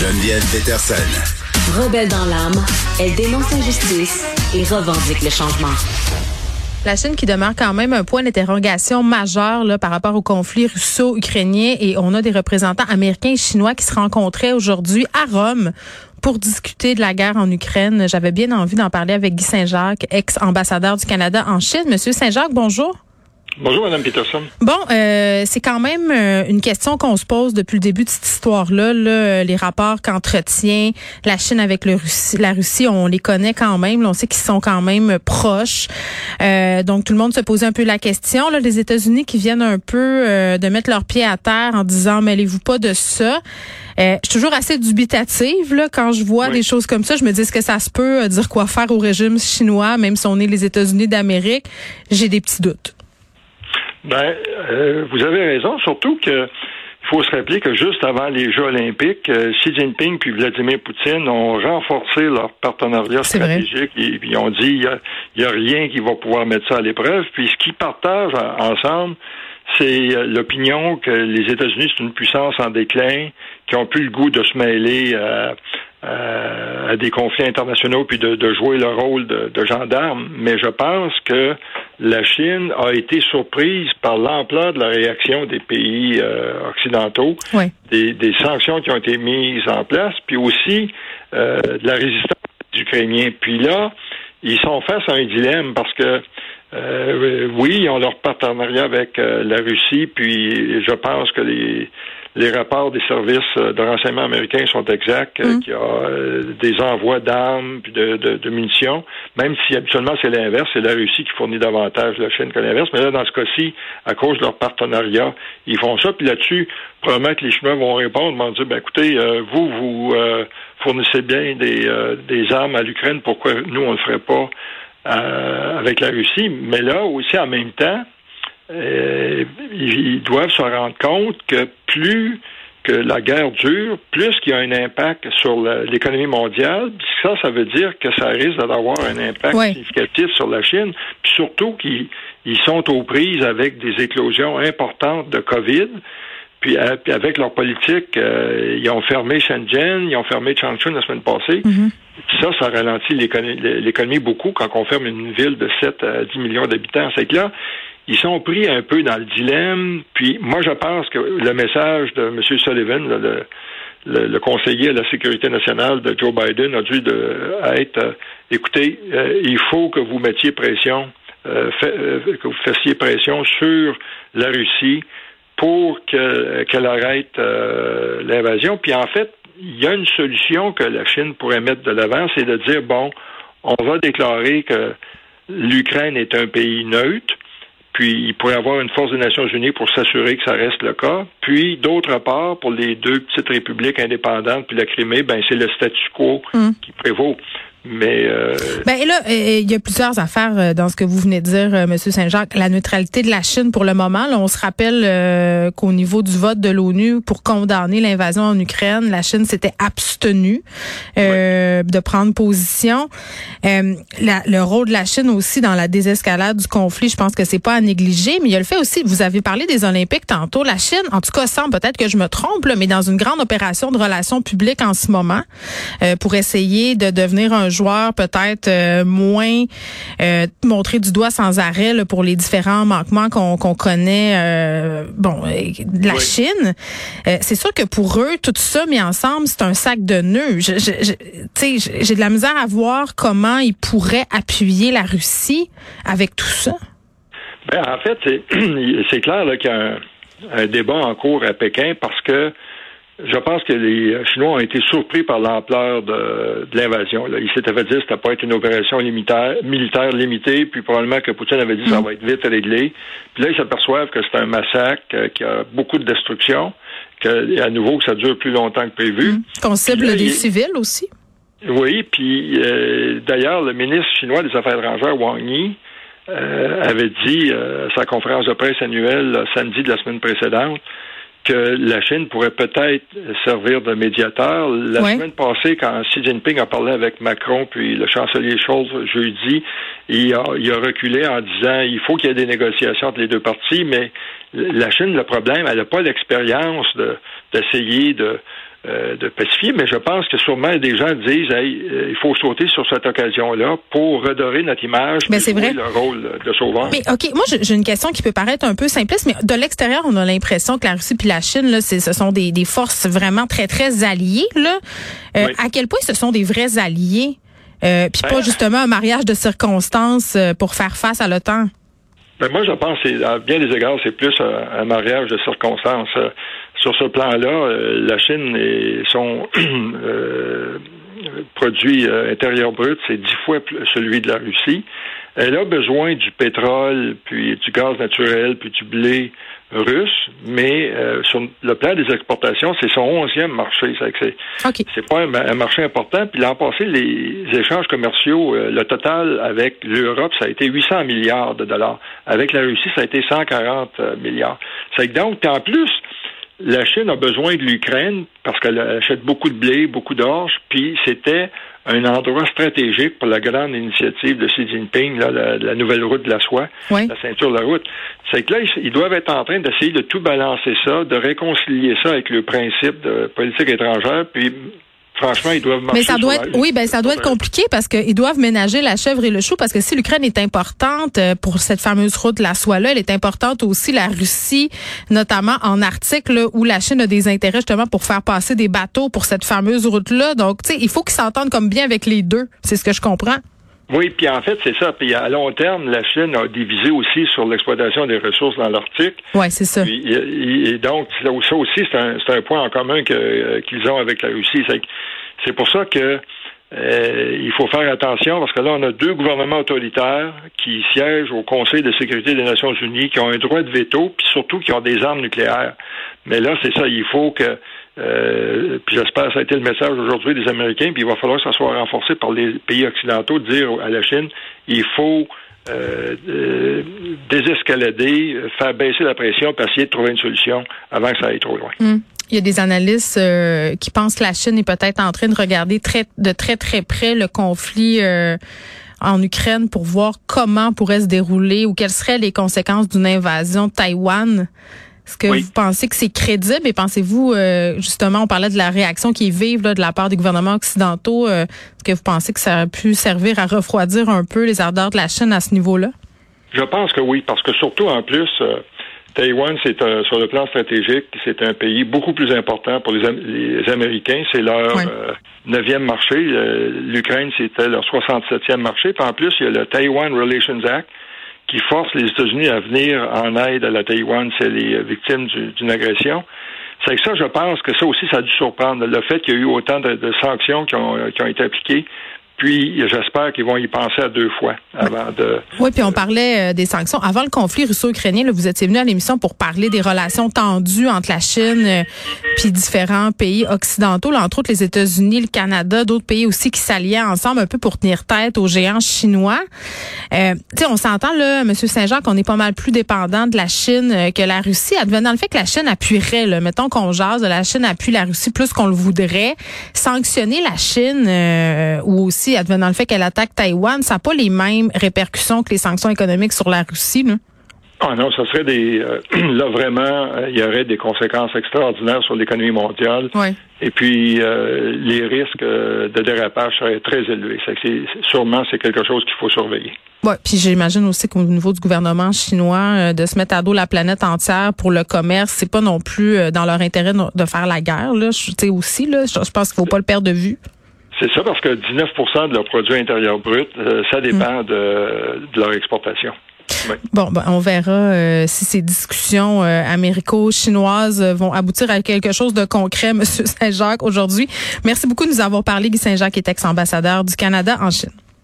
Geneviève Peterson. Rebelle dans l'âme, elle dénonce l'injustice et revendique le changement. La Chine qui demeure quand même un point d'interrogation majeur là, par rapport au conflit russo-ukrainien et on a des représentants américains et chinois qui se rencontraient aujourd'hui à Rome pour discuter de la guerre en Ukraine. J'avais bien envie d'en parler avec Guy Saint-Jacques, ex-ambassadeur du Canada en Chine. Monsieur Saint-Jacques, bonjour. Bonjour, Mme Peterson. Bon, euh, c'est quand même euh, une question qu'on se pose depuis le début de cette histoire-là. Là, les rapports qu'entretient la Chine avec le Russie, la Russie, on les connaît quand même. on sait qu'ils sont quand même proches. Euh, donc, tout le monde se pose un peu la question. Là, les États-Unis qui viennent un peu de mettre leurs pieds à terre en disant, mêlez-vous pas de ça. je suis toujours assez dubitative là, quand je vois des choses comme ça. Je me dis, est-ce que ça se peut dire quoi faire au régime chinois, même si on est les États-Unis d'Amérique? J'ai des petits doutes. Ben, euh, vous avez raison, surtout que il faut se rappeler que juste avant les Jeux olympiques, euh, Xi Jinping puis Vladimir Poutine ont renforcé leur partenariat stratégique et ils ont dit il n'y a, a, rien qui va pouvoir mettre ça à l'épreuve. Puis ce qu'ils partagent ensemble, c'est euh, l'opinion que les États-Unis, c'est une puissance en déclin, qui ont plus le goût de se mêler à, à des conflits internationaux puis de, de jouer le rôle de, de, gendarme. Mais je pense que la Chine a été surprise par l'ampleur de la réaction des pays euh, occidentaux, des, des, sanctions qui ont été mises en place, puis aussi euh, de la résistance des Ukrainiens. Puis là, ils sont face à un dilemme parce que euh, oui, ils ont leur partenariat avec la Russie, puis je pense que les les rapports des services euh, de renseignement américains sont exacts, euh, mm. qu'il y a euh, des envois d'armes puis de, de, munitions, même si habituellement c'est l'inverse, c'est la Russie qui fournit davantage la Chine que l'inverse, mais là, dans ce cas-ci, à cause de leur partenariat, ils font ça, puis là-dessus, probablement que les Chinois vont répondre, vont dire, ben écoutez, vous, vous fournissez bien des, des armes à l'Ukraine, pourquoi nous, on ne le ferait pas avec la Russie? Mais là, aussi, en même temps, euh, ils doivent se rendre compte que plus que la guerre dure, plus qu'il y a un impact sur l'économie mondiale, ça, ça veut dire que ça risque d'avoir un impact significatif sur la Chine, puis surtout qu'ils sont aux prises avec des éclosions importantes de COVID. Puis, euh, avec leur politique, euh, ils ont fermé Shenzhen, ils ont fermé Changchun la semaine passée. Mm-hmm. Ça, ça ralentit l'économie beaucoup quand on ferme une ville de 7 à 10 millions d'habitants. C'est que là, ils sont pris un peu dans le dilemme. Puis moi, je pense que le message de M. Sullivan, le, conseiller à la sécurité nationale de Joe Biden, a dû être, euh, écoutez, euh, il faut que vous mettiez pression, euh, que vous fassiez pression sur la Russie pour qu'elle arrête l'invasion. Puis en fait, il y a une solution que la Chine pourrait mettre de l'avant, c'est de dire, bon, on va déclarer que l'Ukraine est un pays neutre, puis il pourrait avoir une force des Nations Unies pour s'assurer que ça reste le cas. Puis d'autre part, pour les deux petites républiques indépendantes puis la Crimée, ben c'est le statu quo hum. qui prévaut. Mais euh... ben et là, il y a plusieurs affaires euh, dans ce que vous venez de dire, euh, Monsieur Saint-Jacques. La neutralité de la Chine pour le moment. Là, on se rappelle euh, qu'au niveau du vote de l'ONU pour condamner l'invasion en Ukraine, la Chine s'était abstenue de prendre position. le rôle de la Chine aussi dans la désescalade du conflit, je pense que c'est pas à négliger. Mais il y a le fait aussi, vous avez parlé des Olympiques tantôt. La Chine, en tout cas, semble peut-être que je me trompe, là, mais dans une grande opération de relations publiques en ce moment pour essayer de devenir un joueur peut-être euh, moins euh, montré du doigt sans arrêt pour les différents manquements qu'on connaît euh, bon de la Chine. c'est sûr que pour eux, tout ça mis ensemble, c'est un sac de nœuds. J'ai de la misère à voir comment ils pourraient appuyer la Russie avec tout ça. Ben, en fait, c'est clair qu'il y a un, débat en cours à Pékin parce que je pense que les Chinois ont été surpris par l'ampleur de, l'invasion. Ils s'étaient fait dire que c'était pas être une opération militaire limitée, puis probablement que Poutine avait dit que ça mm. va être vite réglé. Puis là, ils s'aperçoivent que c'est un massacre, euh, qu'il y a beaucoup de destruction, que à nouveau que ça dure plus longtemps que prévu. Mm. Qu'on cible des civils aussi. Oui, puis euh, d'ailleurs, le ministre chinois des Affaires étrangères, Wang Yi, euh, avait dit à sa conférence de presse annuelle samedi de la semaine précédente que la Chine pourrait peut-être servir de médiateur. La semaine passée, quand Xi Jinping a parlé avec Macron puis le chancelier Scholz jeudi, il a, il a reculé en disant il faut qu'il y ait des négociations entre les deux parties, mais la Chine, le problème, elle n'a pas l'expérience de, d'essayer de euh, de pacifier, mais je pense que sûrement des gens disent hey, euh, il faut sauter sur cette occasion-là pour redorer notre image mais c'est vrai. le rôle de sauveur. Mais OK, moi j'ai une question qui peut paraître un peu simpliste, mais de l'extérieur, on a l'impression que la Russie puis la Chine, là, ce sont des, des, forces vraiment très, très alliées. Là. Euh, À quel point ce sont des vrais alliés? Euh, puis pas ben, justement un mariage de circonstances pour faire face à l'OTAN? Ben moi, je pense à bien des égards, c'est plus un, mariage de circonstances. Sur ce plan-là, euh, la Chine et son euh, produit euh, intérieur brut, c'est dix fois celui de la Russie. Elle a besoin du pétrole, puis du gaz naturel, puis du blé russe, mais sur le plan des exportations, c'est son onzième marché. C'est pas un, marché important. Puis l'an passé, les échanges commerciaux, le total avec l'Europe, ça a été 800 milliards de dollars. Avec la Russie, ça a été 140 milliards. C'est donc, en plus, la Chine a besoin de l'Ukraine parce qu'elle achète beaucoup de blé, beaucoup d'orge, puis c'était un endroit stratégique pour la grande initiative de Xi Jinping, la, nouvelle route de la soie, la ceinture de la route. C'est que là, ils doivent être en train d'essayer de tout balancer ça, de réconcilier ça avec le principe de politique étrangère, puis Franchement, ils doivent Mais ça doit être, oui, ben ça doit être compliqué parce qu'ils doivent ménager la chèvre et le chou parce que si l'Ukraine est importante euh, pour cette fameuse route de la soie là, elle est importante aussi la Russie, notamment en Arctique où la Chine a des intérêts justement pour faire passer des bateaux pour cette fameuse route là. Donc, tu sais, il faut qu'ils s'entendent comme bien avec les deux. C'est ce que je comprends. Oui, puis en fait, c'est ça. Puis à long terme, la Chine a divisé aussi sur l'exploitation des ressources dans l'Arctique. Oui, c'est ça. et, donc, ça aussi, c'est un, un, point en commun euh, qu'ils ont avec la Russie. C'est pour ça que euh, il faut faire attention parce que là, on a deux gouvernements autoritaires qui siègent au Conseil de sécurité des Nations Unies, qui ont un droit de veto, puis surtout qui ont des armes nucléaires. Mais là, c'est ça, il faut que euh, puis j'espère que ça a été le message aujourd'hui des Américains, puis il va falloir que ça soit renforcé par les pays occidentaux de dire à la Chine, il faut euh, euh, désescalader, faire baisser la pression, puis essayer de trouver une solution avant que ça aille trop loin. Hmm. Il y a des analystes qui pensent que la Chine est peut-être en train de regarder très, de très très près le conflit en Ukraine pour voir comment pourrait se dérouler ou quelles seraient les conséquences d'une invasion de Taïwan. Est-ce que vous pensez que c'est crédible et pensez-vous, euh, justement, on parlait de la réaction qui est vive de la part des gouvernements occidentaux, euh, est-ce que vous pensez que ça a pu servir à refroidir un peu les ardeurs de la Chine à ce niveau-là? Je pense que oui, parce que surtout en plus, euh, Taïwan, c'est sur le plan stratégique, c'est un pays beaucoup plus important pour les, Américains. C'est leur neuvième marché. L'Ukraine, c'était leur 67e marché. Puis en plus, il y a le Taiwan Relations Act qui force les États-Unis à venir en aide à la Taïwan si elle est victime d'une agression. C'est que ça, je pense que ça aussi, ça a dû surprendre. Le fait qu'il y a eu autant de, sanctions qui ont été appliquées puis j'espère qu'ils vont y penser à deux fois avant de. Oui, puis on parlait euh, des sanctions. Avant le conflit russo-ukrainien, vous étiez venu à l'émission pour parler des relations tendues entre la Chine euh, puis différents pays occidentaux, là, entre autres les États-Unis, le Canada, d'autres pays aussi qui s'alliaient ensemble un peu pour tenir tête aux géants chinois. Euh, tu sais, on s'entend là, Monsieur Saint-Jean, qu'on est pas mal plus dépendant de la Chine euh, que la Russie, advenant le fait que la Chine appuierait, là, mettons qu'on jase, la Chine appuie la Russie plus qu'on le voudrait, sanctionner la Chine ou aussi advenant le fait qu'elle attaque Taïwan, ça n'a pas les mêmes répercussions que les sanctions économiques sur la Russie, là? Ah non, ça serait des euh, là vraiment euh, il y aurait des conséquences extraordinaires sur l'économie mondiale. Et puis euh, les risques de dérapage seraient très élevés. C'est, sûrement c'est quelque chose qu'il faut surveiller. Ouais, puis j'imagine aussi qu'au niveau du gouvernement chinois de se mettre à dos la planète entière pour le commerce, c'est pas non plus dans leur intérêt de faire la guerre là, tu sais aussi là, je pense qu'il faut pas le perdre de vue. C'est ça parce que 19% de leur produit intérieur brut, euh, ça dépend de, leur exportation. Bon, ben, on verra euh, si ces discussions euh, américo-chinoises vont aboutir à quelque chose de concret, M. Saint-Jacques, aujourd'hui. Merci beaucoup de nous avoir parlé, Guy Saint-Jacques, est ex-ambassadeur du Canada en Chine.